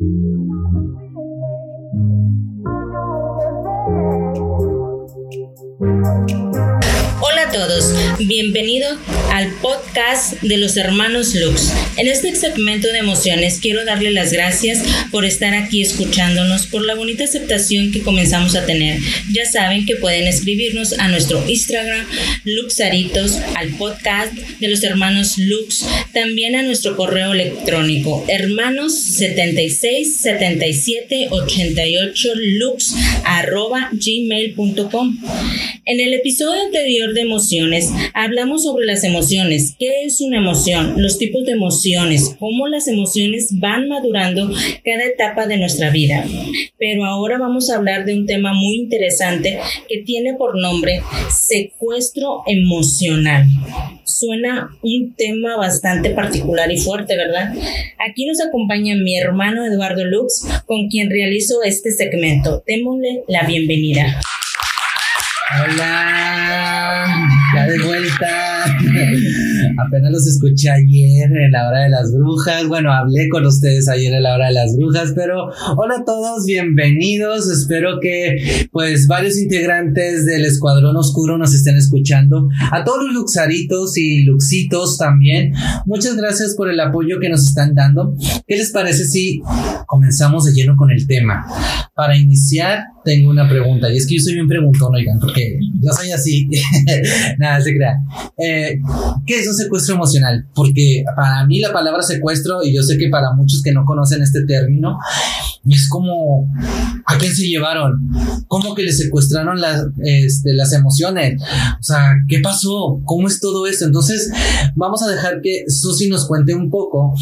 Hola todos, bienvenido al podcast de los hermanos Lux. En este segmento de emociones quiero darle las gracias por estar aquí escuchándonos, por la bonita aceptación que comenzamos a tener. Ya saben que pueden escribirnos a nuestro Instagram Luxaritos, al podcast de los hermanos Lux, también a nuestro correo electrónico hermanos 76 77 88 lux arroba gmail.com. En el episodio anterior de emociones hablamos sobre las emociones, qué es una emoción, los tipos de emociones, cómo las emociones van madurando cada etapa de nuestra vida. Pero ahora vamos a hablar de un tema muy interesante que tiene por nombre secuestro emocional. Suena un tema bastante particular y fuerte, ¿verdad? Aquí nos acompaña mi hermano Eduardo Lux, con quien realizo este segmento. Démosle la bienvenida. Hola, Apenas los escuché ayer en la hora de las brujas. Bueno, hablé con ustedes ayer en la hora de las brujas, pero hola a todos, bienvenidos. Espero que pues varios integrantes del Escuadrón Oscuro nos estén escuchando. A todos los luxaritos y luxitos también. Muchas gracias por el apoyo que nos están dando. ¿Qué les parece si comenzamos de lleno con el tema? Para iniciar, tengo una pregunta. Y es que yo soy bien preguntón, oigan, porque yo soy así. Nada, se crea. Eh, ¿Qué es un secuestro emocional? Porque para mí la palabra secuestro, y yo sé que para muchos que no conocen este término, es como, ¿a quién se llevaron? ¿Cómo que le secuestraron las, este, las emociones? O sea, ¿qué pasó? ¿Cómo es todo esto? Entonces, vamos a dejar que Susi nos cuente un poco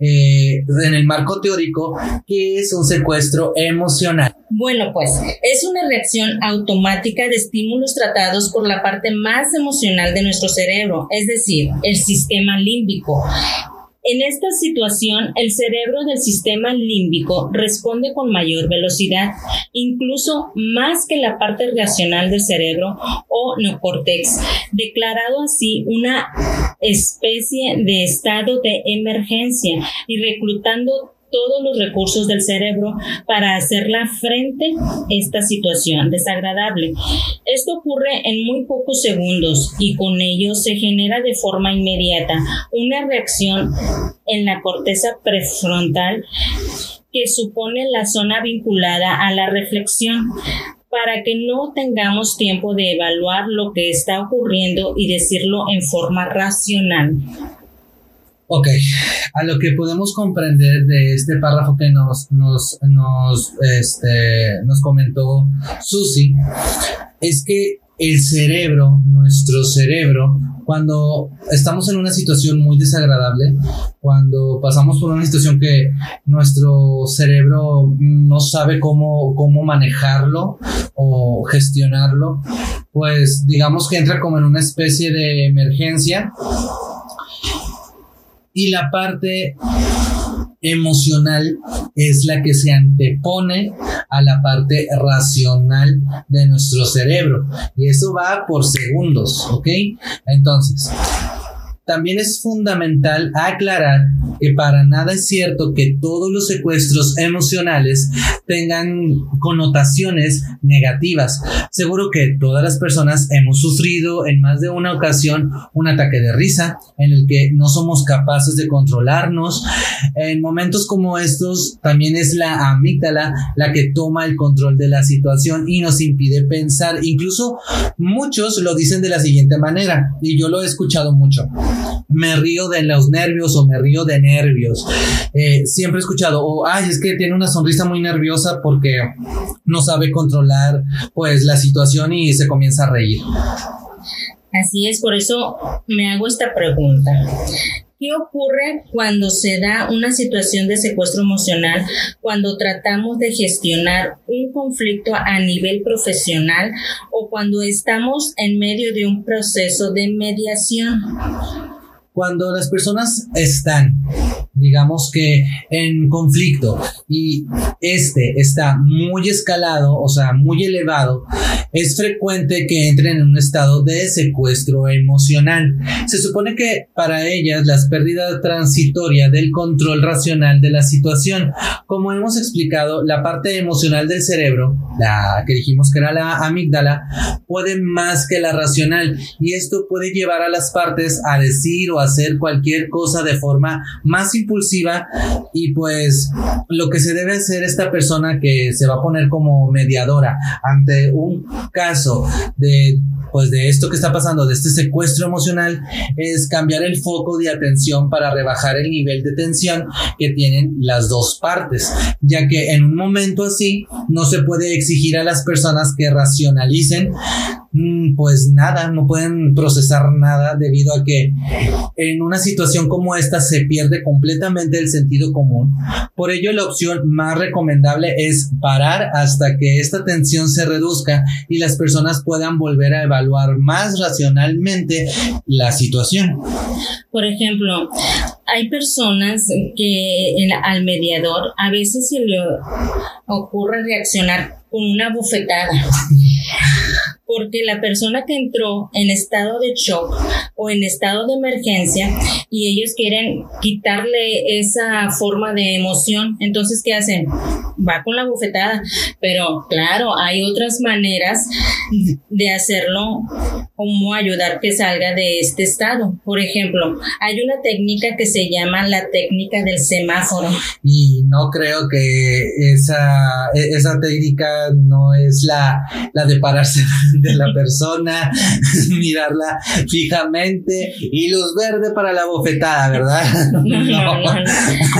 eh, en el marco teórico qué es un secuestro emocional. Bueno, pues es una reacción automática de estímulos tratados por la parte más emocional de nuestro cerebro, es decir, el sistema límbico. En esta situación, el cerebro del sistema límbico responde con mayor velocidad, incluso más que la parte racional del cerebro o neocórtex, declarado así una especie de estado de emergencia y reclutando todos los recursos del cerebro para hacerla frente a esta situación desagradable. Esto ocurre en muy pocos segundos y con ello se genera de forma inmediata una reacción en la corteza prefrontal que supone la zona vinculada a la reflexión para que no tengamos tiempo de evaluar lo que está ocurriendo y decirlo en forma racional. Ok, a lo que podemos comprender de este párrafo que nos, nos, nos, este, nos comentó Susi, es que el cerebro, nuestro cerebro, cuando estamos en una situación muy desagradable, cuando pasamos por una situación que nuestro cerebro no sabe cómo, cómo manejarlo o gestionarlo, pues digamos que entra como en una especie de emergencia y la parte emocional es la que se antepone a la parte racional de nuestro cerebro y eso va por segundos, ¿ok? Entonces, también es fundamental aclarar que para nada es cierto que todos los secuestros emocionales tengan connotaciones negativas. Seguro que todas las personas hemos sufrido en más de una ocasión un ataque de risa en el que no somos capaces de controlarnos. En momentos como estos también es la amígdala la que toma el control de la situación y nos impide pensar. Incluso muchos lo dicen de la siguiente manera y yo lo he escuchado mucho. Me río de los nervios o me río de nervios. Eh, siempre he escuchado, o ay, es que tiene una sonrisa muy nerviosa porque no sabe controlar pues la situación y se comienza a reír. Así es, por eso me hago esta pregunta. ¿Qué ocurre cuando se da una situación de secuestro emocional, cuando tratamos de gestionar un conflicto a nivel profesional o cuando estamos en medio de un proceso de mediación? Cuando las personas están digamos que en conflicto. Y este está muy escalado, o sea, muy elevado, es frecuente que entren en un estado de secuestro emocional. Se supone que para ellas las pérdidas transitoria del control racional de la situación, como hemos explicado, la parte emocional del cerebro, la que dijimos que era la amígdala, puede más que la racional. Y esto puede llevar a las partes a decir o hacer cualquier cosa de forma más importante impulsiva y pues lo que se debe hacer esta persona que se va a poner como mediadora ante un caso de pues de esto que está pasando, de este secuestro emocional, es cambiar el foco de atención para rebajar el nivel de tensión que tienen las dos partes, ya que en un momento así no se puede exigir a las personas que racionalicen pues nada, no pueden procesar nada debido a que en una situación como esta se pierde completamente el sentido común. Por ello la opción más recomendable es parar hasta que esta tensión se reduzca y las personas puedan volver a evaluar evaluar más racionalmente la situación. Por ejemplo, hay personas que al mediador a veces se le ocurre reaccionar con una bofetada porque la persona que entró en estado de shock o en estado de emergencia y ellos quieren quitarle esa forma de emoción, entonces ¿qué hacen? Va con la bufetada, pero claro, hay otras maneras de hacerlo como ayudar que salga de este estado. Por ejemplo, hay una técnica que se llama la técnica del semáforo. Y no creo que esa, e, esa técnica no es la, la de pararse de la persona, mirarla fijamente y luz verde para la bofetada, ¿verdad? No, no, no,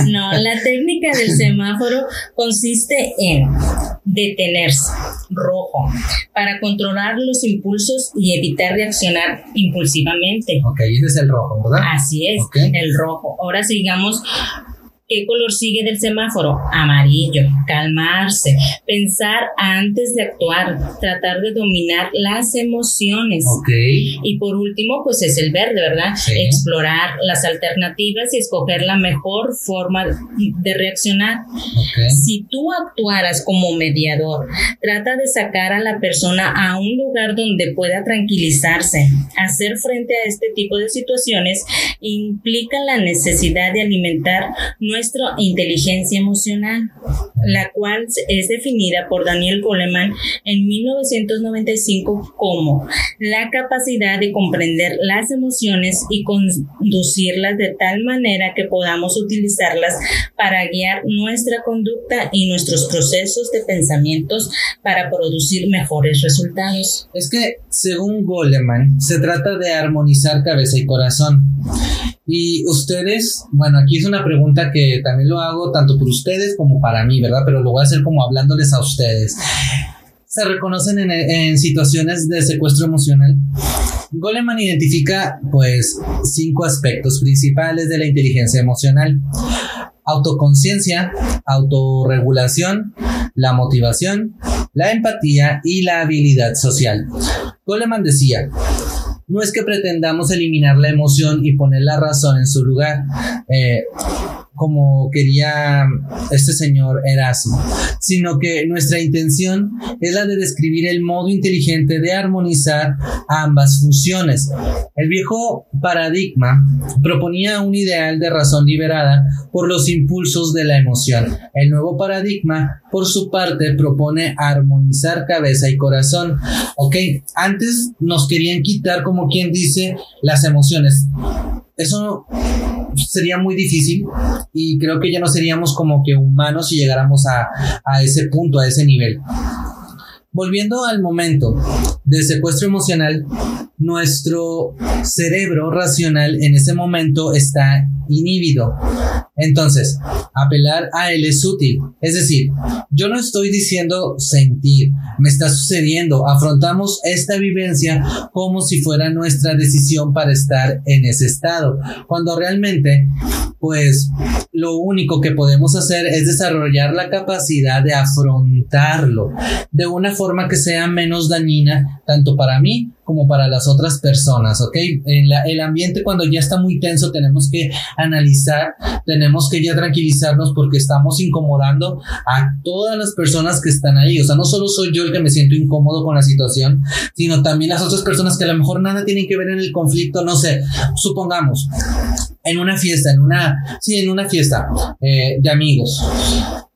no. La técnica del semáforo consiste en detenerse, rojo, para controlar los impulsos y evitar reaccionar impulsivamente. Ok, ese es el rojo, ¿verdad? Así es, el rojo. Ahora sigamos ¿Qué color sigue del semáforo? Amarillo. Calmarse. Pensar antes de actuar. Tratar de dominar las emociones. Ok. Y por último, pues es el verde, ¿verdad? Explorar las alternativas y escoger la mejor forma de reaccionar. Okay. Si tú actuaras como mediador, trata de sacar a la persona a un lugar donde pueda tranquilizarse. Hacer frente a este tipo de situaciones implica la necesidad de alimentar nuestra inteligencia emocional, la cual es definida por Daniel Goleman en 1995 como la capacidad de comprender las emociones y conducirlas de tal manera que podamos utilizarlas para guiar nuestra conducta y nuestros procesos de pensamientos para producir mejores resultados. Es que, según Goleman, se trata de armonizar cabeza y corazón. Y ustedes, bueno, aquí es una pregunta que también lo hago tanto por ustedes como para mí, ¿verdad? Pero lo voy a hacer como hablándoles a ustedes. ¿Se reconocen en, en situaciones de secuestro emocional? Goleman identifica pues cinco aspectos principales de la inteligencia emocional. Autoconciencia, autorregulación, la motivación, la empatía y la habilidad social. Goleman decía, no es que pretendamos eliminar la emoción y poner la razón en su lugar. Eh, como quería este señor Erasmo, sino que nuestra intención es la de describir el modo inteligente de armonizar ambas funciones. El viejo paradigma proponía un ideal de razón liberada por los impulsos de la emoción. El nuevo paradigma, por su parte, propone armonizar cabeza y corazón. Ok, antes nos querían quitar, como quien dice, las emociones. Eso sería muy difícil y creo que ya no seríamos como que humanos si llegáramos a, a ese punto, a ese nivel. Volviendo al momento del secuestro emocional, nuestro cerebro racional en ese momento está inhibido. Entonces, apelar a él es útil. Es decir, yo no estoy diciendo sentir, me está sucediendo. Afrontamos esta vivencia como si fuera nuestra decisión para estar en ese estado. Cuando realmente, pues, lo único que podemos hacer es desarrollar la capacidad de afrontarlo de una forma que sea menos dañina tanto para mí como para las otras personas, ¿ok? En el ambiente cuando ya está muy tenso tenemos que analizar, tenemos que ya tranquilizarnos porque estamos incomodando a todas las personas que están ahí, o sea, no solo soy yo el que me siento incómodo con la situación, sino también las otras personas que a lo mejor nada tienen que ver en el conflicto, no sé, supongamos, en una fiesta, en una, sí, en una fiesta eh, de amigos.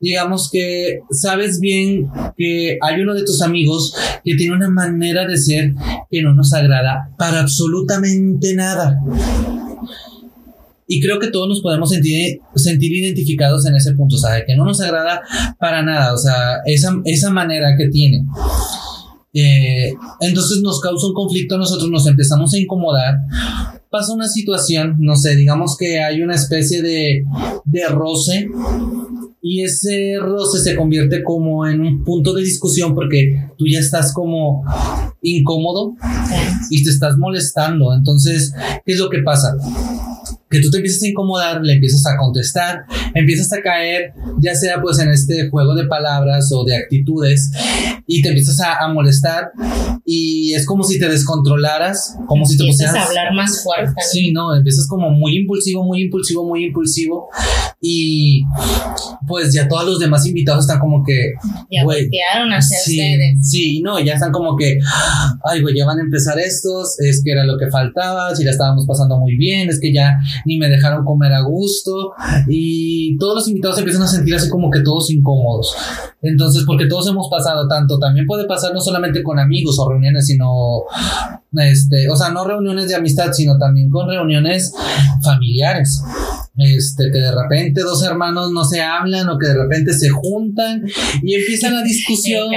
Digamos que sabes bien que hay uno de tus amigos que tiene una manera de ser que no nos agrada para absolutamente nada. Y creo que todos nos podemos sentir, sentir identificados en ese punto, o que no nos agrada para nada, o sea, esa, esa manera que tiene. Eh, entonces nos causa un conflicto, nosotros nos empezamos a incomodar. Pasa una situación, no sé, digamos que hay una especie de, de roce y ese roce se convierte como en un punto de discusión porque tú ya estás como incómodo y te estás molestando. Entonces, ¿qué es lo que pasa? que tú te empiezas a incomodar, le empiezas a contestar, empiezas a caer, ya sea pues en este juego de palabras o de actitudes, y te empiezas a, molestar, y es como si te descontrolaras, como si te pusieras... a hablar más fuerte. Sí, no, empiezas como muy impulsivo, muy impulsivo, muy impulsivo, y pues ya todos los demás invitados están como que... Ya voltearon hacia sí, ustedes. Sí, no, ya están como que, ay, güey, ya van a empezar estos, es que era lo que faltaba, si la estábamos pasando muy bien, es que ya ni me dejaron comer a gusto y todos los invitados empiezan a sentir así como que todos incómodos. Entonces, porque todos hemos pasado tanto, también puede pasar no solamente con amigos o reuniones, sino, este, o sea, no reuniones de amistad, sino también con reuniones familiares. Este, que de repente dos hermanos no se hablan o que de repente se juntan y empieza la discusión.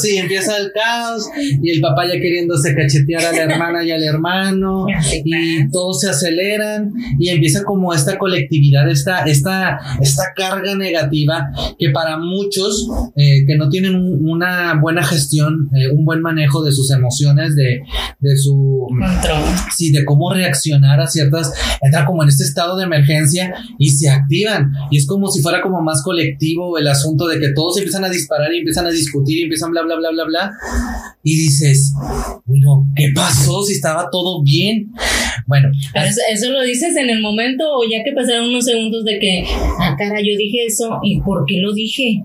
sí, empieza el caos y el papá ya queriéndose cachetear a la hermana y al hermano y todos se aceleran y empieza como esta colectividad, esta, esta, esta carga negativa que para muchos eh, que no tienen una buena gestión, eh, un buen manejo de sus emociones, de, de su control. Sí, de cómo reaccionar a ciertas, entra como en este estado de emergencia y se activan. Y es como si fuera como más colectivo el asunto de que todos empiezan a disparar y empiezan a discutir y empiezan bla, bla, bla, bla, bla. Y dices, bueno, ¿qué pasó si estaba todo bien? Bueno. eso, lo dices en el momento o ya que pasaron unos segundos de que, ah, cara, yo dije eso y ¿por qué lo dije?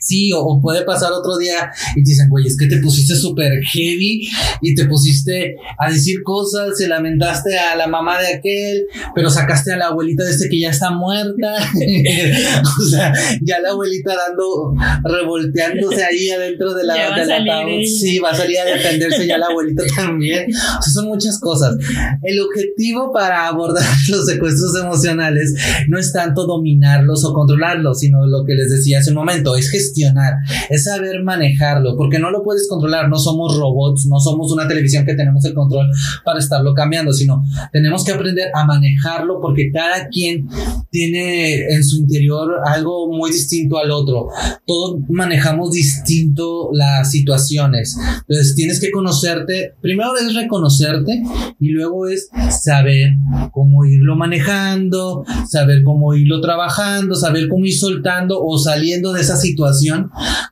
Sí, o, puede pasar otro día y te dicen, güey, es que te pusiste súper heavy y te pusiste a decir cosas, se lamentaste a la mamá de aquel, pero sacaste a la abuelita de este que ya está muerta. o sea, ya la abuelita dando, revolteándose ahí adentro de la, de Sí, va a salir a defenderse ya la abuelita también. O sea, son muchas cosas. El objetivo para abordar los secuestros emocionales no es tanto dominarlos o controlarlos, sino lo que les decía hace un momento, es que gestionar, es saber manejarlo, porque no lo puedes controlar, no somos robots, no somos una televisión que tenemos el control para estarlo cambiando, sino tenemos que aprender a manejarlo porque cada quien tiene en su interior algo muy distinto al otro. Todos manejamos distinto las situaciones. Entonces tienes que conocerte, primero es reconocerte y luego es saber cómo irlo manejando, saber cómo irlo trabajando, saber cómo ir soltando o saliendo de esa situación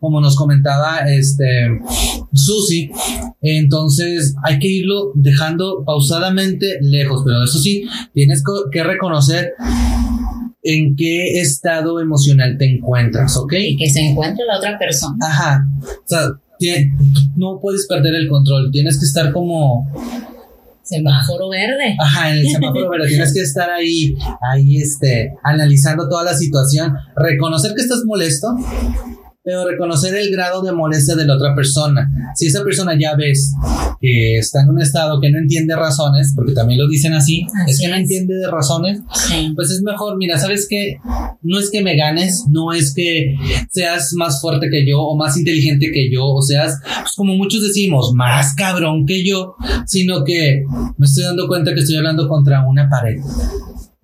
como nos comentaba este Susi. Entonces hay que irlo dejando pausadamente lejos, pero eso sí, tienes que reconocer en qué estado emocional te encuentras, ¿ok? Y que se encuentre la otra persona. Ajá. O sea, no puedes perder el control. Tienes que estar como semáforo verde. Ajá, en el semáforo verde. Tienes que estar ahí, ahí, este, analizando toda la situación, reconocer que estás molesto, pero reconocer el grado de molestia de la otra persona. Si esa persona ya ves que está en un estado que no entiende razones, porque también lo dicen así, es que no entiende de razones, pues es mejor, mira, ¿sabes qué? No es que me ganes, no es que seas más fuerte que yo o más inteligente que yo, o seas, pues como muchos decimos, más cabrón que yo, sino que me estoy dando cuenta que estoy hablando contra una pared.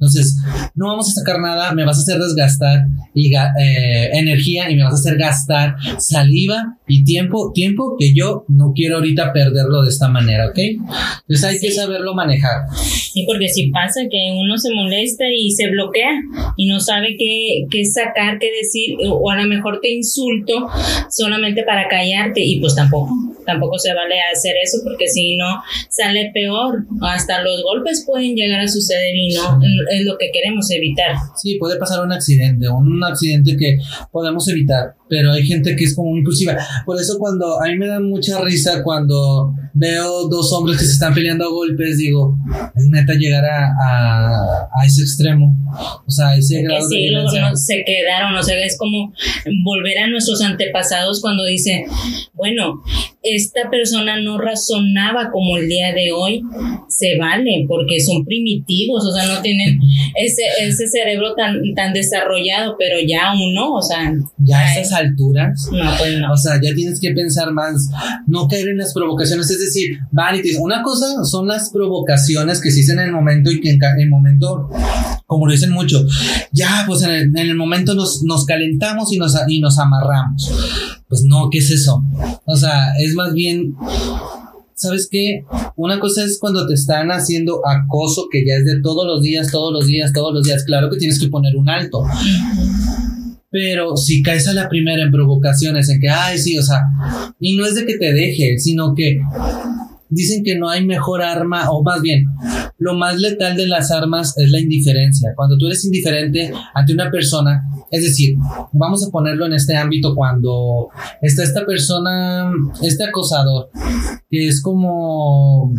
Entonces, no vamos a sacar nada, me vas a hacer desgastar y, eh, energía y me vas a hacer gastar saliva y tiempo, tiempo que yo no quiero ahorita perderlo de esta manera, ¿ok? Entonces hay que saberlo manejar. Sí, porque si pasa que uno se molesta y se bloquea y no sabe qué, qué sacar, qué decir, o a lo mejor te insulto solamente para callarte y pues tampoco, tampoco se vale hacer eso porque si no sale peor, hasta los golpes pueden llegar a suceder y no es lo que queremos evitar. Sí, puede pasar un accidente, un accidente que podemos evitar, pero hay gente que es como impulsiva. Por eso cuando a mí me da mucha risa cuando veo dos hombres que se están peleando a golpes, digo, es neta llegar a, a, ese extremo, o sea, ese grado sí, no, se quedaron, o sea, es como volver a nuestros antepasados cuando dice, bueno, esta persona no razonaba como el día de hoy, se vale, porque son primitivos, o sea, no tienen ese, ese cerebro tan, tan desarrollado, pero ya uno, o sea... Ya a esas alturas, no, pues no. o sea, ya tienes que pensar más, no caer en las provocaciones, es decir, vanity, una cosa son las provocaciones que se dicen en el momento y que en el momento, como lo dicen mucho, ya, pues en el, momento nos, nos calentamos y nos, y nos amarramos. Pues no, ¿qué es eso? O sea, es más bien ¿sabes qué? Una cosa es cuando te están haciendo acoso, que ya es de todos los días, todos los días, todos los días. Claro que tienes que poner un alto. Pero si caes a la primera en provocaciones, en que, ay, sí, o sea, y no es de que te deje, sino que dicen que no hay mejor arma, o más bien, lo más letal de las armas es la indiferencia. Cuando tú eres indiferente ante una persona, es decir, vamos a ponerlo en este ámbito cuando está esta persona, este acosador, que es como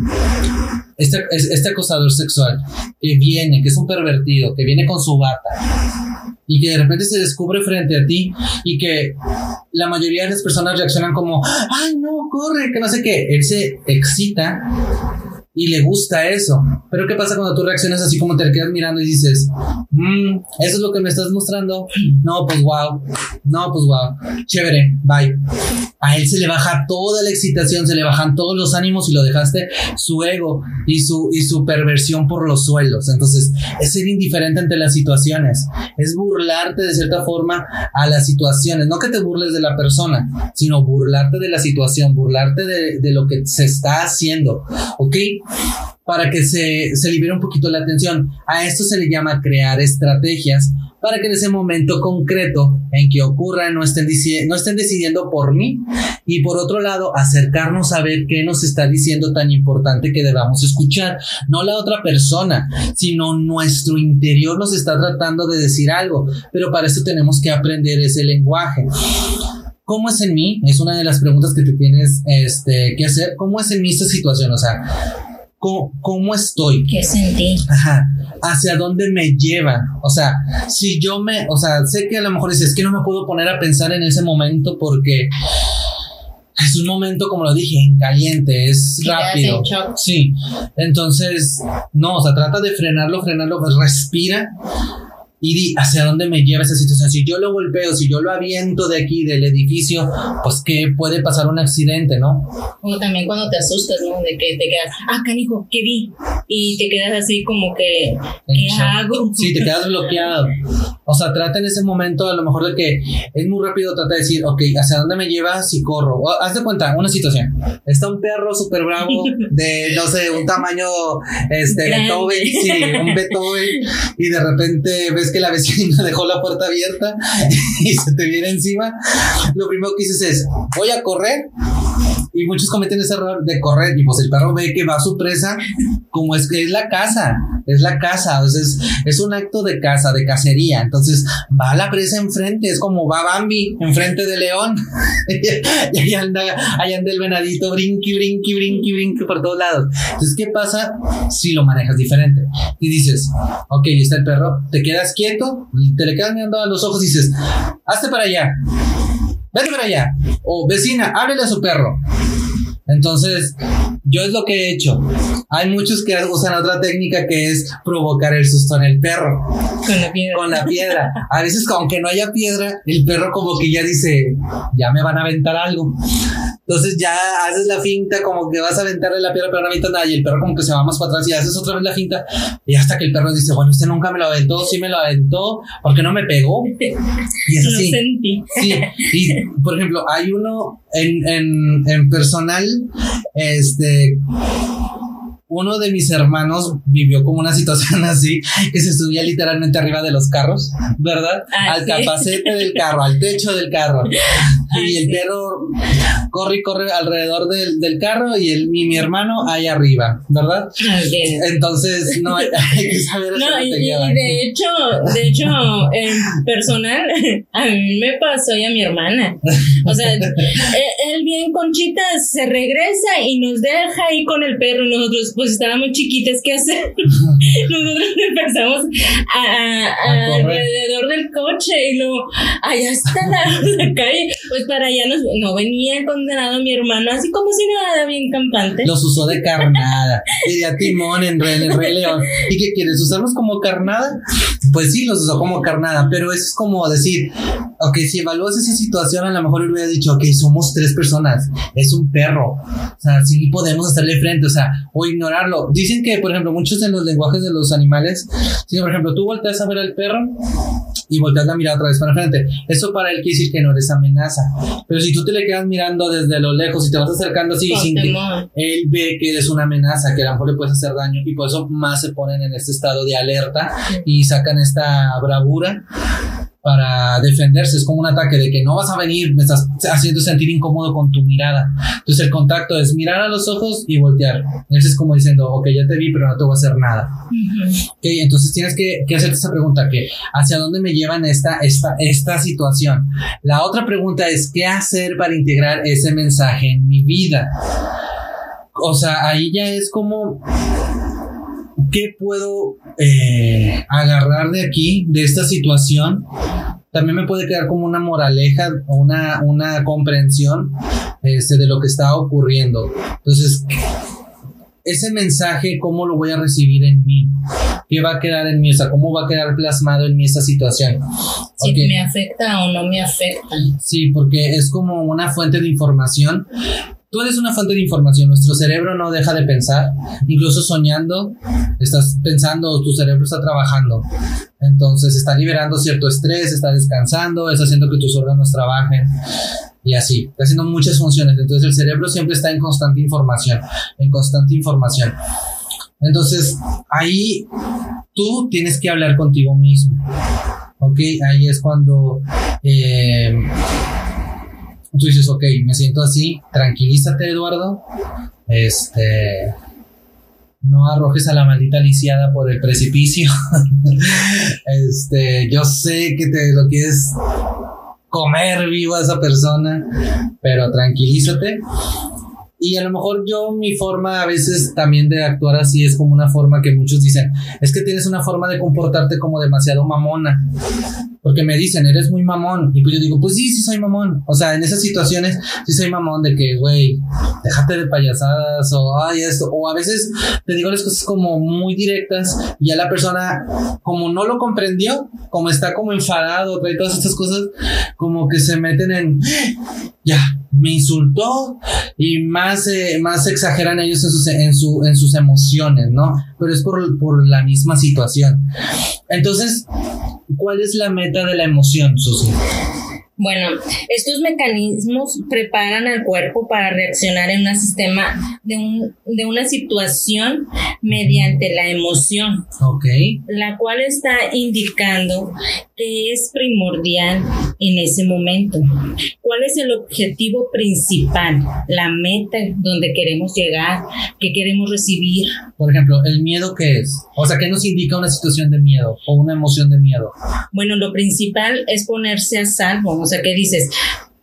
este, este acosador sexual, que viene, que es un pervertido, que viene con su bata y que de repente se descubre frente a ti y que la mayoría de las personas reaccionan como, ay no, corre, que no sé qué, él se excita y le gusta eso. Pero ¿qué pasa cuando tú reaccionas así como te quedas mirando y dices, mmm, eso es lo que me estás mostrando? No, pues wow, no, pues wow, chévere, bye. A él se le baja toda la excitación, se le bajan todos los ánimos y lo dejaste su ego y su, y su perversión por los suelos. Entonces, es ser indiferente ante las situaciones, es burlarte de cierta forma a las situaciones, no que te burles de la persona, sino burlarte de la situación, burlarte de, de lo que se está haciendo, ¿ok? Para que se, se libere un poquito la atención. A esto se le llama crear estrategias para que en ese momento concreto en que ocurra no estén, no estén decidiendo por mí y por otro lado acercarnos a ver qué nos está diciendo tan importante que debamos escuchar. No la otra persona, sino nuestro interior nos está tratando de decir algo, pero para eso tenemos que aprender ese lenguaje. ¿Cómo es en mí? Es una de las preguntas que te tienes este, que hacer. ¿Cómo es en mí esta situación? O sea, ¿cómo, estoy? ¿Qué sentí? Ajá. ¿Hacia dónde me lleva? O sea, si yo me, o sea, sé que a lo mejor dices que no me puedo poner a pensar en ese momento porque es un momento, como lo dije, en caliente, es rápido. Sí. Entonces, no, o sea, trata de frenarlo, frenarlo, pues respira y di hacia dónde me lleva esa situación. Si yo lo golpeo, si yo lo aviento de aquí, del edificio, pues que puede pasar un accidente, ¿no? O también cuando te asustas, ¿no? De que te quedas, ah, canijo, ¿qué vi? Y te quedas así como que, ¿qué hago? Sí, te quedas bloqueado. O sea, trata en ese momento a lo mejor de que es muy rápido, trata de decir, ok, ¿hacia dónde me llevas y corro? haz de cuenta, una situación. Está un perro súper bravo de, no sé, un tamaño, este, Beethoven, sí, un Beethoven, y de repente ves que la vecina dejó la puerta abierta y se te viene encima, lo primero que dices es, voy a correr Y muchos cometen ese error de correr y pues el perro ve que va a su presa como es que es la casa, es la casa, sea, es, un acto de caza, de cacería. Entonces va a la presa enfrente, es como va Bambi enfrente de León. y ahí anda, ahí anda el venadito, brinqui, brinqui, brinqui, brinqui por todos lados. Entonces, ¿qué pasa si lo manejas diferente? Y dices, ok, está el perro, te quedas quieto, te le quedas mirando a los ojos y dices, hazte para allá, vete para allá. O vecina, háblele a su perro. Entonces, yo es lo que he hecho. Hay muchos que usan otra técnica que es provocar el susto en el perro. Con la piedra. Con la piedra. A veces, aunque no haya piedra, el perro como que ya dice, ya me van a aventar algo. Entonces ya haces la finta como que vas a aventarle la piedra, pero no avientas nada. Y el perro como que se va más para atrás y haces otra vez la finta. Y hasta que el perro dice, bueno, usted nunca me lo aventó, sí me lo aventó, porque no me pegó. Y es Lo así. sentí. Sí, y por ejemplo, hay uno en, en, en personal, este, uno de mis hermanos vivió como una situación así, que se subía literalmente arriba de los carros, ¿verdad? Ah, al sí. capacete del carro, al techo del carro. Y Ah, el sí. perro corre y corre alrededor del, del carro y, el, y mi hermano ahí arriba, ¿verdad? Entonces, no hay, hay que saber No, y, y de hecho, de hecho, en personal, a mí me pasó y a mi hermana. O sea, él, él bien conchita se regresa y nos deja ahí con el perro. Y nosotros, pues estábamos chiquitas, ¿qué hacer? Nosotros empezamos a, a- A a- correr. alrededor del coche y luego, allá está la, la calle. Pues para allá nos, no venía condenado mi hermano, así como si nada, bien campante. Los usó de carnada. Diría Timón en Rey, en Rey León. ¿Y qué quieres? ¿Usarlos como carnada? Pues sí, los usó como carnada, pero eso es como decir, ok, si evalúas esa situación, a lo mejor hubiera dicho, ok, somos tres personas, es un perro. O sea, sí podemos hacerle frente, o sea, o ignorarlo. Dicen que, por ejemplo, muchos en los lenguajes de los animales, si por ejemplo tú volteas a ver al perro y volteas la mirada otra vez para frente, eso para él quiere decir que no eres amenaza. Pero si tú te le quedas mirando desde lo lejos y te vas acercando así sin que, él ve que eres una amenaza, que a lo mejor le puedes hacer daño y por eso más se ponen en este estado de alerta y sacan esta bravura para defenderse. Es como un ataque de que no vas a venir, me estás haciendo sentir incómodo con tu mirada. Entonces el contacto es mirar a los ojos y voltear. Eso es como diciendo, ok, ya te vi, pero no te voy a hacer nada. Ujú. Ok, entonces tienes que, que hacerte esa pregunta, que hacia dónde me llevan esta, esta, esta situación. La otra pregunta es, ¿qué hacer para integrar ese mensaje en mi vida? O sea, ahí ya es como, ¿qué puedo eh, agarrar de aquí, de esta situación? También me puede quedar como una moraleja, o una, una comprensión este, de lo que está ocurriendo. Entonces, ese mensaje, ¿cómo lo voy a recibir en mí? ¿Qué va a quedar en mí? O sea, ¿cómo va a quedar plasmado en mí esta situación? Si Ok. me afecta o no me afecta. Sí, porque es como una fuente de información. Tú eres una fuente de información, nuestro cerebro no deja de pensar, incluso soñando, estás pensando, tu cerebro está trabajando. Entonces está liberando cierto estrés, está descansando, está haciendo que tus órganos trabajen y así, está haciendo muchas funciones. Entonces el cerebro siempre está en constante información, en constante información. Entonces ahí tú tienes que hablar contigo mismo. Ok, ahí es cuando eh, tú dices, ok, me siento así, tranquilízate, Eduardo. Este. No arrojes a la maldita lisiada por el precipicio. este, yo sé que te lo quieres comer vivo a esa persona, pero tranquilízate. Y a lo mejor yo, mi forma a veces también de actuar así es como una forma que muchos dicen, es que tienes una forma de comportarte como demasiado mamona. Porque me dicen, eres muy mamón. Y pues yo digo, pues sí, sí soy mamón. O sea, en esas situaciones sí soy mamón de que, güey, déjate de payasadas o, ay, esto. O a veces te digo las cosas como muy directas y ya la persona, como no lo comprendió, como está como enfadado, trae todas estas cosas, como que se meten en, ya, me insultó y más, eh, más exageran ellos en sus, en, su, en sus emociones, ¿no? Pero es por, por la misma situación. Entonces, ¿cuál es la meta de la emoción, Susi? Bueno, estos mecanismos preparan al cuerpo para reaccionar en un sistema de, un, de una situación mediante la emoción, Ok. la cual está indicando ¿Qué es primordial en ese momento? ¿Cuál es el objetivo principal, la meta donde queremos llegar, qué queremos recibir? Por ejemplo, ¿el miedo qué es? O sea, ¿qué nos indica una situación de miedo o una emoción de miedo? Bueno, lo principal es ponerse a salvo. O sea, ¿qué dices?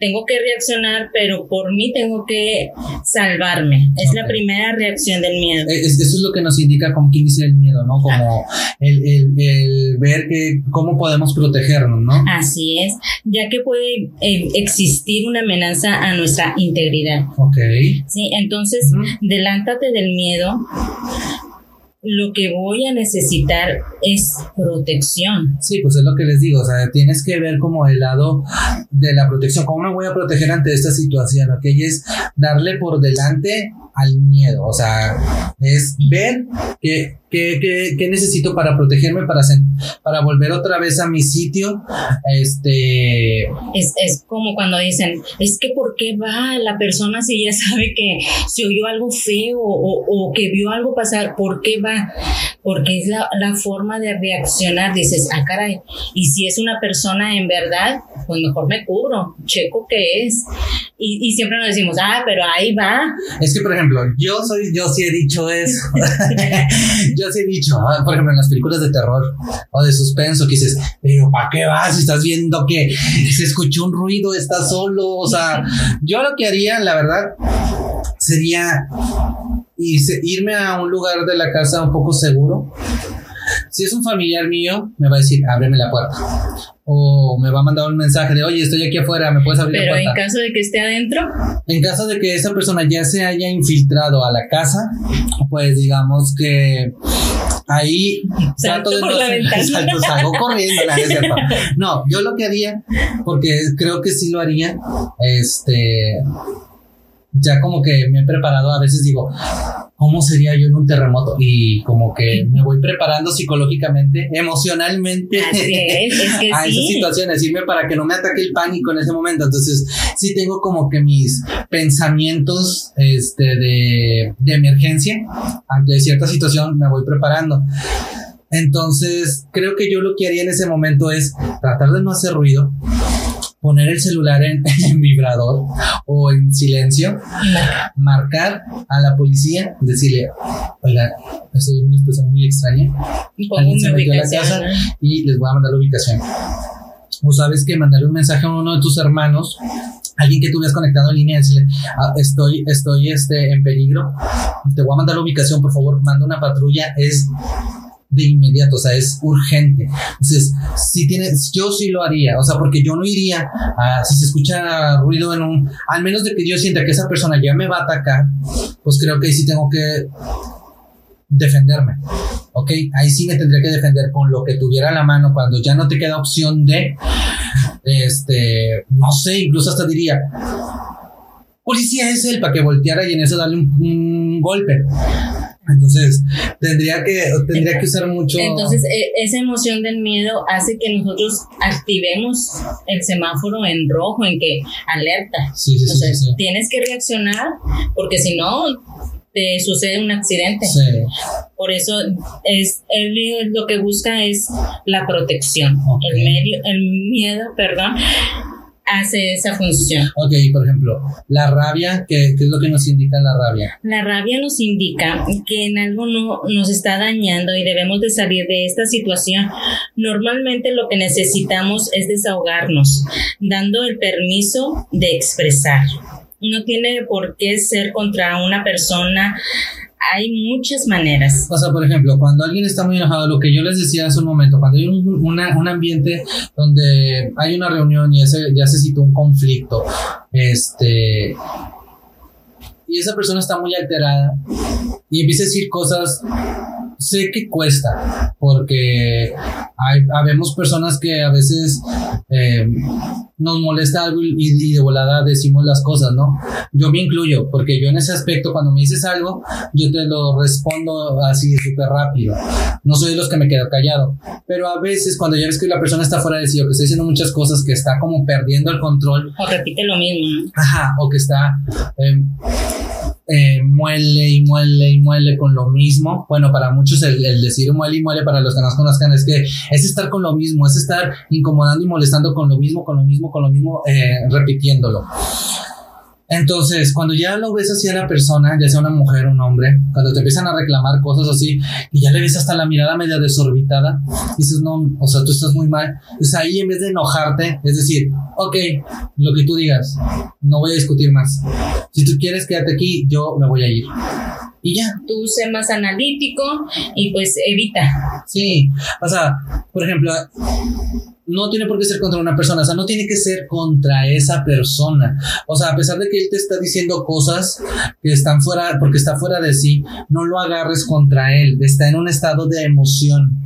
Tengo que reaccionar, pero por mí tengo que salvarme. Es la primera reacción del miedo. Eh, eso es lo que nos indica, como quien dice el miedo, ¿no? Como el, el, ver que cómo podemos protegernos, ¿no? Así es, ya que puede eh, existir una amenaza a nuestra integridad. Ok. Sí, entonces, delántate del miedo lo que voy a necesitar es protección. Sí, pues es lo que les digo, o sea, tienes que ver como el lado de la protección, cómo me voy a proteger ante esta situación, ¿ok? Y es darle por delante al miedo, o sea, es ver que ¿Qué, qué, necesito para protegerme, para, para volver otra vez a mi sitio? Este... Es, es como cuando dicen, es que ¿por qué va la persona si ya sabe que se oyó algo feo o, o que vio algo pasar? ¿Por qué va? Porque es la, la forma de reaccionar. Dices, ah, caray, y si es una persona en verdad, pues mejor me cubro, checo qué es. Y, y siempre nos decimos, ah, pero ahí va. Es que, por ejemplo, yo soy, yo sí he dicho eso. yo sí he dicho, ah, por ejemplo, en las películas de terror o de suspenso, que dices, pero ¿para qué vas? Si estás viendo que se escuchó un ruido, estás solo. O sea, yo lo que haría, la verdad, sería irme a un lugar de la casa un poco seguro. Si es un familiar mío, me va a decir, ábreme la puerta. O me va a mandar un mensaje de, oye, estoy aquí afuera, ¿me puedes abrir la puerta? Pero en caso de que esté adentro. En caso de que esa persona ya se haya infiltrado a la casa, pues digamos que ahí trato de por la ventana. salgo corriendo, No, yo lo que haría, porque creo que sí lo haría, este ya como que me he preparado, a veces digo, ¿cómo sería yo en un terremoto? Y como que me voy preparando psicológicamente, emocionalmente a esas situaciones, irme para que no me ataque el pánico en ese momento. Entonces, sí tengo como que mis pensamientos este, de, de emergencia ante cierta situación, me voy preparando. Entonces, creo que yo lo que haría en ese momento es tratar de no hacer ruido, poner el celular en, vibrador o en silencio, marcar a la policía, decirle, oiga, estoy en una situación muy extraña, alguien se metió a la casa y les voy a mandar la ubicación. O sabes que mandarle un mensaje a uno de tus hermanos alguien que tú veas conectado en línea, decirle, ah, estoy, estoy este, en peligro, te voy a mandar la ubicación, por favor, manda una patrulla, es de inmediato, o sea, es urgente. Entonces, si tienes, yo sí lo haría, o sea, porque yo no iría a, si se escucha ruido en un, al menos de que yo sienta que esa persona ya me va a atacar, pues creo que sí tengo que defenderme. ¿Ok? Ahí sí me tendría que defender con lo que tuviera a la mano cuando ya no te queda opción de, este, no sé, incluso hasta diría, policía es él para que volteara y en eso darle un golpe. Entonces, tendría que, tendría que usar mucho. Entonces, e, esa emoción del miedo hace que nosotros activemos el semáforo en rojo, en que alerta. Sí, sí, sí, tienes que reaccionar, porque si no, te sucede un accidente. Por eso es el lo que busca es la protección. El medio, el miedo, perdón, hace esa función. Ok, por ejemplo, la rabia, ¿qué, es lo que nos indica la rabia? La rabia nos indica que en algo no, nos está dañando y debemos de salir de esta situación. Normalmente lo que necesitamos es desahogarnos, dando el permiso de expresar. No tiene por qué ser contra una persona hay muchas maneras. O sea, por ejemplo, cuando alguien está muy enojado, lo que yo les decía hace un momento, cuando hay un, un ambiente donde hay una reunión y ese, ya se citó un conflicto, este, y esa persona está muy alterada y empieza a decir cosas sé que cuesta, porque hay, habemos personas que a veces eh, nos molesta algo y, de volada decimos las cosas, ¿no? Yo me incluyo, porque yo en ese aspecto, cuando me dices algo, yo te lo respondo así súper rápido. No soy de los que me quedo callado, pero a veces cuando ya ves que la persona está fuera de sí o que está diciendo muchas cosas, que está como perdiendo el control. O repite lo mismo. Ajá, o que está... Eh, eh, muele y muele y muele con lo mismo. Bueno, para muchos el, decir muele y muele, para los que no conozcan, es que es estar con lo mismo, es estar incomodando y molestando con lo mismo, con lo mismo, con lo mismo, eh, repitiéndolo. Entonces, cuando ya lo ves así a la persona, ya sea una mujer o un hombre, cuando te empiezan a reclamar cosas así y ya le ves hasta la mirada media desorbitada, dices, no, o sea, tú estás muy mal. Es ahí en vez de enojarte, es decir, ok, lo que tú digas, no voy a discutir más. Si tú quieres quédate aquí, yo me voy a ir. Y ya. Tú sé más analítico y pues evita. Sí, o sea, por ejemplo, no tiene por qué ser contra una persona, o sea, no tiene que ser contra esa persona. O sea, a pesar de que él te está diciendo cosas que están fuera, porque está fuera de sí, no lo agarres contra él, está en un estado de emoción.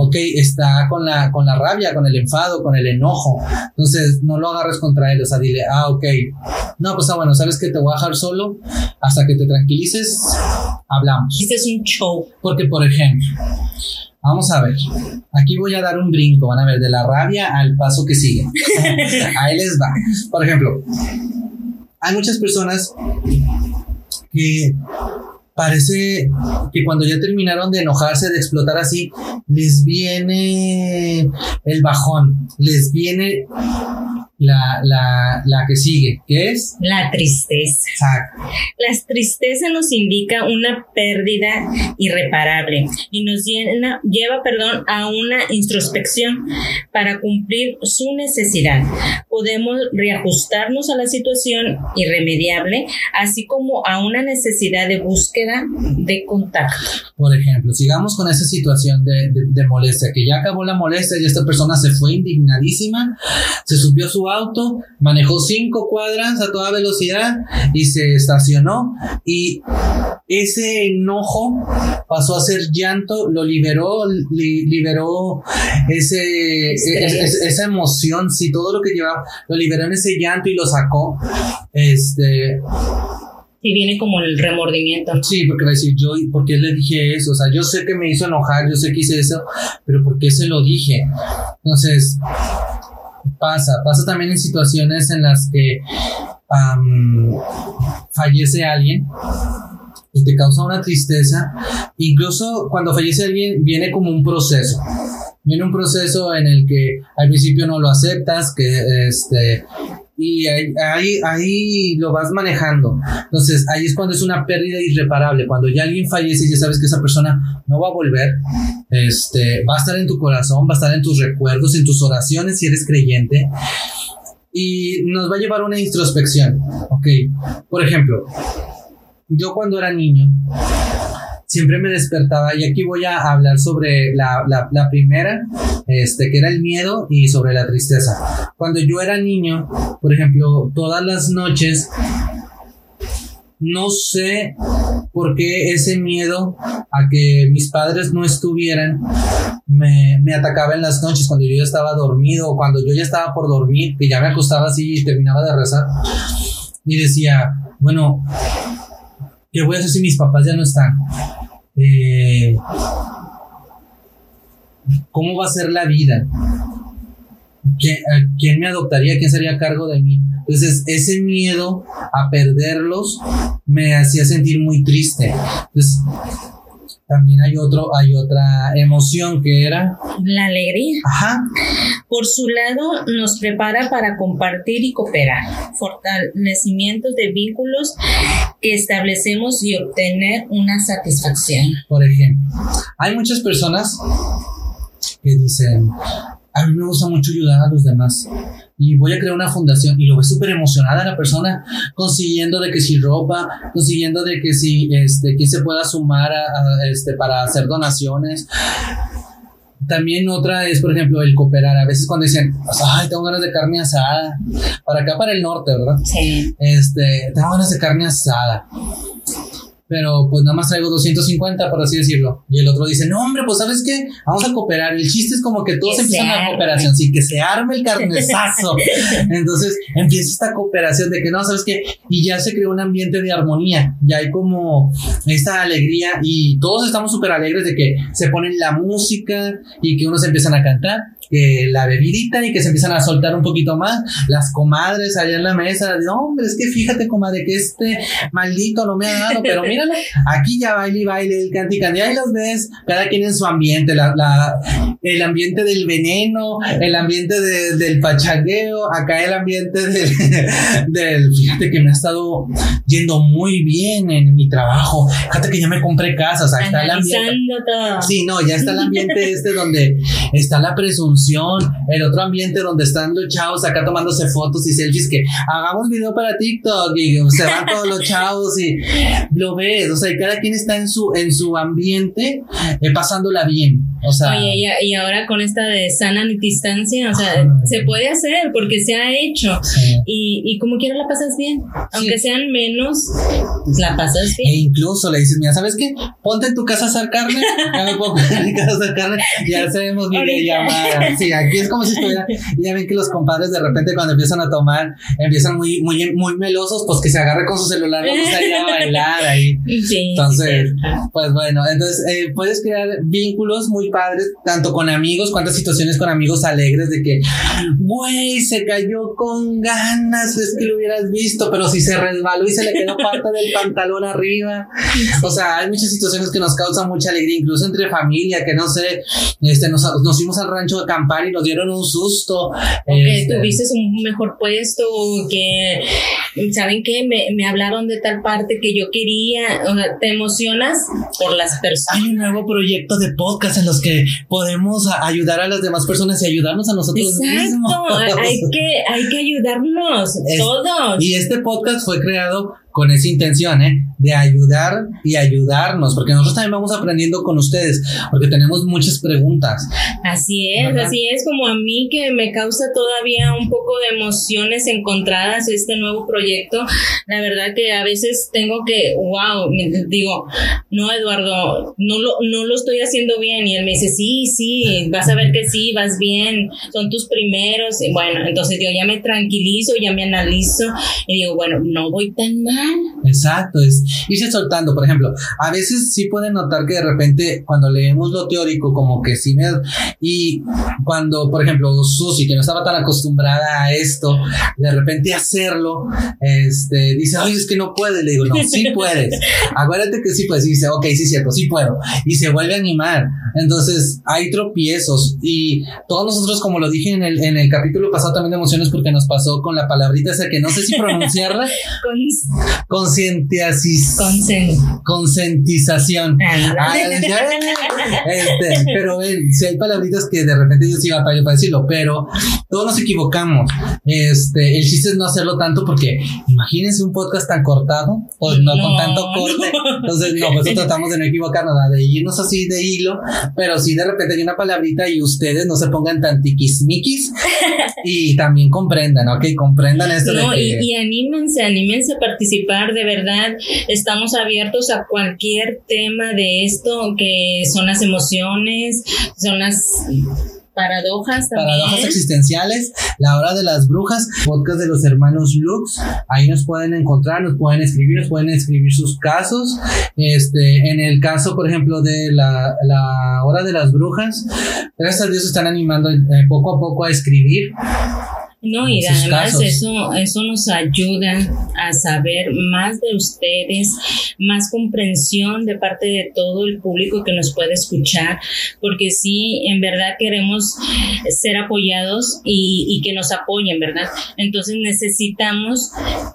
Ok, está con la, con la rabia, con el enfado, con el enojo. Entonces, no lo agarres contra él, o sea, dile, ah, ok. No, pues ah, bueno, sabes que te voy a dejar solo hasta que te tranquilices, hablamos. Este es un show. Porque, por ejemplo, Vamos a ver. Aquí voy a dar un brinco, van a ver, de la rabia al paso que sigue. Ahí les va. Por ejemplo, hay muchas personas que parece que cuando ya terminaron de enojarse, de explotar así, les viene el bajón, les viene la, la, la que sigue, que es la tristeza. Exacto. La tristeza nos indica una pérdida irreparable y nos llena, lleva perdón, a una introspección para cumplir su necesidad. Podemos reajustarnos a la situación irremediable, así como a una necesidad de búsqueda de contacto. Por ejemplo, sigamos con esa situación de, de, de molestia, que ya acabó la molestia y esta persona se fue indignadísima, se subió a su auto, manejó cinco cuadras a toda velocidad y se estacionó y ese enojo pasó a ser llanto, lo liberó, liberó ese, esa emoción, sí, todo lo que llevaba, lo liberó en ese llanto y lo sacó. Este. Y viene como el remordimiento. Sí, porque va a decir, yo, ¿por qué le dije eso? O sea, yo sé que me hizo enojar, yo sé que hice eso, pero ¿por qué se lo dije? Entonces, pasa, pasa también en situaciones en las que fallece alguien y te causa una tristeza. Incluso cuando fallece alguien viene como un proceso. Viene un proceso en el que al principio no lo aceptas, que este y ahí, ahí, lo vas manejando. Entonces, ahí es cuando es una pérdida irreparable. Cuando ya alguien fallece y ya sabes que esa persona no va a volver, este, va a estar en tu corazón, va a estar en tus recuerdos, en tus oraciones si eres creyente. Y nos va a llevar a una introspección. Ok, por ejemplo, yo cuando era niño, siempre me despertaba y aquí voy a hablar sobre la, la, primera, este, que era el miedo y sobre la tristeza. Cuando yo era niño, por ejemplo, todas las noches, no sé por qué ese miedo a que mis padres no estuvieran me, me, atacaba en las noches cuando yo ya estaba dormido o cuando yo ya estaba por dormir, que ya me acostaba así y terminaba de rezar. Y decía, bueno, ¿qué voy a hacer si mis papás ya no están? Eh, ¿Cómo va a ser la vida? ¿Quién me adoptaría? ¿Quién sería a cargo de mí? Entonces, ese miedo a perderlos me hacía sentir muy triste. Entonces, también hay otro, hay otra emoción que era la alegría. Ajá. Por su lado, nos prepara para compartir y cooperar, fortalecimientos de vínculos establecemos y obtener una satisfacción. Por ejemplo, hay muchas personas que dicen, a mí me gusta mucho ayudar a los demás y voy a crear una fundación y lo ve súper emocionada la persona consiguiendo de que si ropa, consiguiendo de que si este quién se pueda sumar a, este para hacer donaciones. También otra es, por ejemplo, el cooperar. A veces cuando dicen, ay, tengo ganas de carne asada. Para acá, para el norte, ¿verdad? Sí. Este, tengo ganas de carne asada pero pues nada más traigo 250, por así decirlo. Y el otro dice, no, hombre, pues sabes qué, vamos a cooperar. El chiste es como que todos empiezan la cooperación, sí, que se arme el carnezazo. Entonces empieza esta cooperación de que no, sabes qué, y ya se creó un ambiente de armonía, ya hay como esta alegría y todos estamos súper alegres de que se ponen la música y que unos empiezan a cantar que la bebidita y que se empiezan a soltar un poquito más. Las comadres allá en la mesa, no, hombre, es que fíjate, comadre, que este maldito no me ha dado, pero míralo, aquí ya baile y baile, el canti y ahí los ves, cada quien en su ambiente, la, la, el ambiente del veneno, el ambiente del pachangueo, acá el ambiente del, del, fíjate que me ha estado yendo muy bien en mi trabajo, fíjate que ya me compré casas, está el ambiente. Sí, no, ya está el ambiente este donde está la presunción, el otro ambiente donde están los chavos acá tomándose fotos y selfies que hagamos video para TikTok y se van todos los chavos y lo ves, o sea, cada quien está en su, en su ambiente eh, pasándola bien, o sea. Oye, y, ahora con esta de sana distancia, o sea, se puede hacer porque se ha hecho y, y como quiera la pasas bien, aunque sean menos, la pasas bien. E incluso le dices, mira, ¿sabes qué? Ponte en tu casa a hacer carne, ya me puedo poner en mi casa a hacer carne, ya hacemos videollamada. Sí, aquí es como si estuviera, ya ven que los compadres de repente cuando empiezan a tomar, empiezan muy, muy, muy melosos, pues que se agarre con su celular, vamos a ir a bailar ahí. entonces, pues bueno, entonces eh, puedes crear vínculos muy padres, tanto con amigos, cuántas situaciones con amigos alegres de que, güey, se cayó con ganas, es que lo hubieras visto, pero si se resbaló y se le quedó parte del pantalón arriba. O sea, hay muchas situaciones que nos causan mucha alegría, incluso entre familia, que no sé, este, nos, nos fuimos al rancho de acampar y nos dieron un susto. que este, tuviste un mejor puesto, que, ¿saben qué? Me, me hablaron de tal parte que yo quería, o sea, te emocionas por las personas. Hay un nuevo proyecto de podcast en los que podemos ayudar a las demás personas y ayudarnos a nosotros mismos. hay que, hay que ayudarnos todos. Y este podcast fue creado con esa intención, ¿eh? De ayudar y ayudarnos, porque nosotros también vamos aprendiendo con ustedes, porque tenemos muchas preguntas. Así es, así es como a mí que me causa todavía un poco de emociones encontradas este nuevo proyecto. La verdad que a veces tengo que, wow, digo, no Eduardo, no lo, no lo estoy haciendo bien. Y él me dice, sí, sí, vas a ver que sí, vas bien, son tus primeros. Y bueno, entonces yo ya me tranquilizo, ya me analizo y digo, bueno, no voy tan mal man Exacto, es irse soltando. Por ejemplo, a veces sí pueden notar que de repente cuando leemos lo teórico, como que sí me. Y cuando, por ejemplo, Susi, que no estaba tan acostumbrada a esto, de repente hacerlo, este, dice, ay, es que no puede. Le digo, no, sí puedes. Acuérdate que sí puedes. Y dice, ok, sí, cierto, sí puedo. Y se vuelve a animar. Entonces, hay tropiezos. Y todos nosotros, como lo dije en el, en el capítulo pasado también de emociones, porque nos pasó con la palabrita esa que no sé si pronunciarla. con Concientización. Concientización. Este, pero si hay palabritas que de repente yo sí a para decirlo, pero todos nos equivocamos. Este, el chiste es no hacerlo tanto porque imagínense un podcast tan cortado, pues no, con tanto corte. Entonces, no, pues tratamos de no equivocarnos, de irnos así de hilo, pero si de repente hay una palabrita y ustedes no se pongan tan tiquismiquis y también comprendan, ¿ok? Comprendan esto de que... y, y anímense, anímense a participar de verdad. Estamos abiertos a cualquier tema de esto, que son las emociones, son las paradojas también. Paradojas existenciales, la hora de las brujas, podcast de los hermanos Lux, ahí nos pueden encontrar, nos pueden escribir, nos pueden escribir sus casos. Este, en el caso, por ejemplo, de la, la hora de las brujas, gracias a Dios están animando eh, poco a poco a escribir. No, y además eso, eso nos ayuda a saber más de ustedes, más comprensión de parte de todo el público que nos puede escuchar, porque sí, en verdad queremos ser apoyados y, y que nos apoyen, ¿verdad? Entonces necesitamos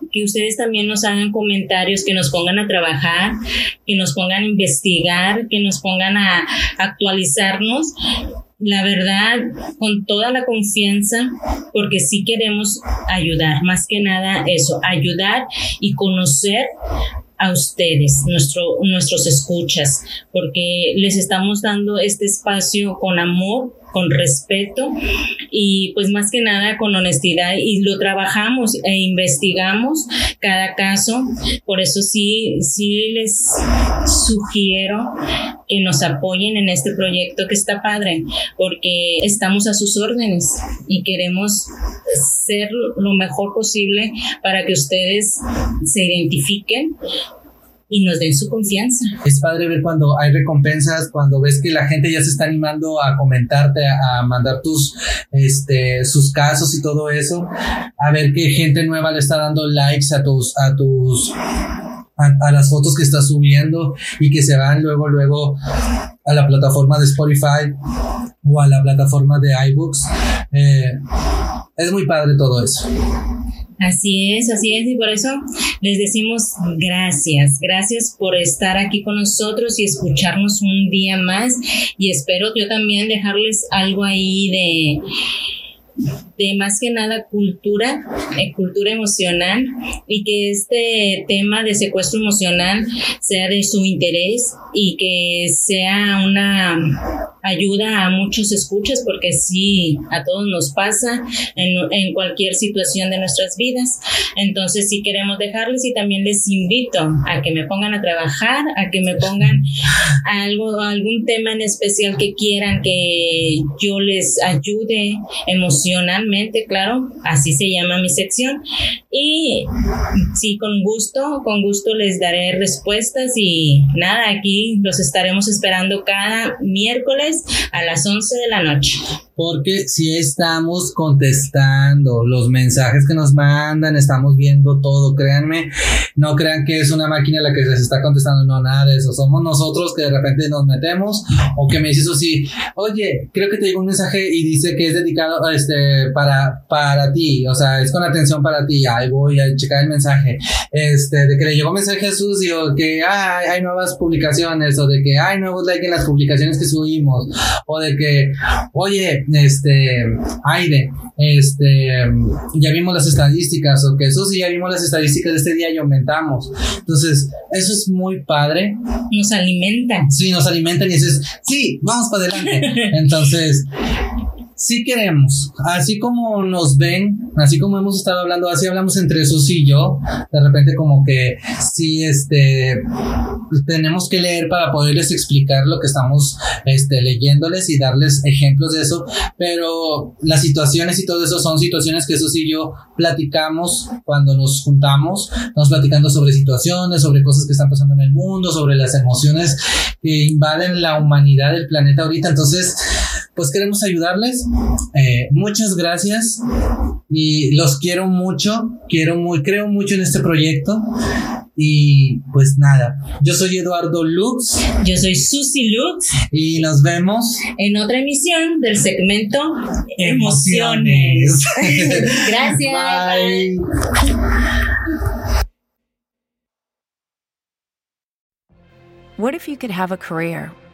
que ustedes también nos hagan comentarios, que nos pongan a trabajar, que nos pongan a investigar, que nos pongan a actualizarnos la verdad, con toda la confianza, porque sí queremos ayudar, más que nada eso, ayudar y conocer a ustedes, nuestro, nuestros escuchas, porque les estamos dando este espacio con amor, con respeto y pues más que nada con honestidad y lo trabajamos e investigamos cada caso. Por eso sí, sí les sugiero que nos apoyen en este proyecto que está padre, porque estamos a sus órdenes y queremos ser lo mejor posible para que ustedes se identifiquen y nos den su confianza. Es padre ver cuando hay recompensas, cuando ves que la gente ya se está animando a comentarte, a, mandar tus, este, sus casos y todo eso, a ver que gente nueva le está dando likes a tus, a tus, a, las fotos que estás subiendo y que se van luego, luego a la plataforma de Spotify o a la plataforma de iBooks. Eh, es muy padre todo eso. Así es, así es, y por eso les decimos gracias, gracias por estar aquí con nosotros y escucharnos un día más y espero yo también dejarles algo ahí de de más que nada cultura, eh, cultura emocional y que este tema de secuestro emocional sea de su interés y que sea una ayuda a muchos escuchas porque sí, a todos nos pasa en, en cualquier situación de nuestras vidas. Entonces sí queremos dejarles y también les invito a que me pongan a trabajar, a que me pongan algo, algún tema en especial que quieran que yo les ayude emocionalmente, claro, así se llama mi sección. Y sí, con gusto, con gusto les daré respuestas y nada, aquí los estaremos esperando cada miércoles a las 11 de la noche porque si estamos contestando los mensajes que nos mandan, estamos viendo todo, créanme, no crean que es una máquina la que les está contestando, no, nada de eso, somos nosotros que de repente nos metemos o que me dices así, oye, creo que te llegó un mensaje y dice que es dedicado este, para, para ti, o sea, es con atención para ti, ahí voy a checar el mensaje, este, de que le llegó un mensaje a Susi o que ay, hay nuevas publicaciones o de que hay nuevos likes en las publicaciones que subimos o de que, oye, este, aire, este, ya vimos las estadísticas, o que eso sí, ya vimos las estadísticas de este día y aumentamos. Entonces, eso es muy padre. Nos alimentan. Sí, nos alimentan y dices, sí, vamos para adelante. Entonces, sí queremos, así como nos ven, así como hemos estado hablando, así hablamos entre Sus y yo, de repente como que sí, este, tenemos que leer para poderles explicar lo que estamos, este, leyéndoles y darles ejemplos de eso, pero las situaciones y todo eso son situaciones que Sus y yo platicamos cuando nos juntamos, estamos platicando sobre situaciones, sobre cosas que están pasando en el mundo, sobre las emociones que invaden la humanidad del planeta ahorita, entonces, pues queremos ayudarles. Eh, muchas gracias y los quiero mucho, quiero muy, creo mucho en este proyecto. Y pues nada, yo soy Eduardo Lux. Yo soy Susi Lux. Y nos vemos en otra emisión del segmento Emociones. Gracias. Bye. What if you could have a career?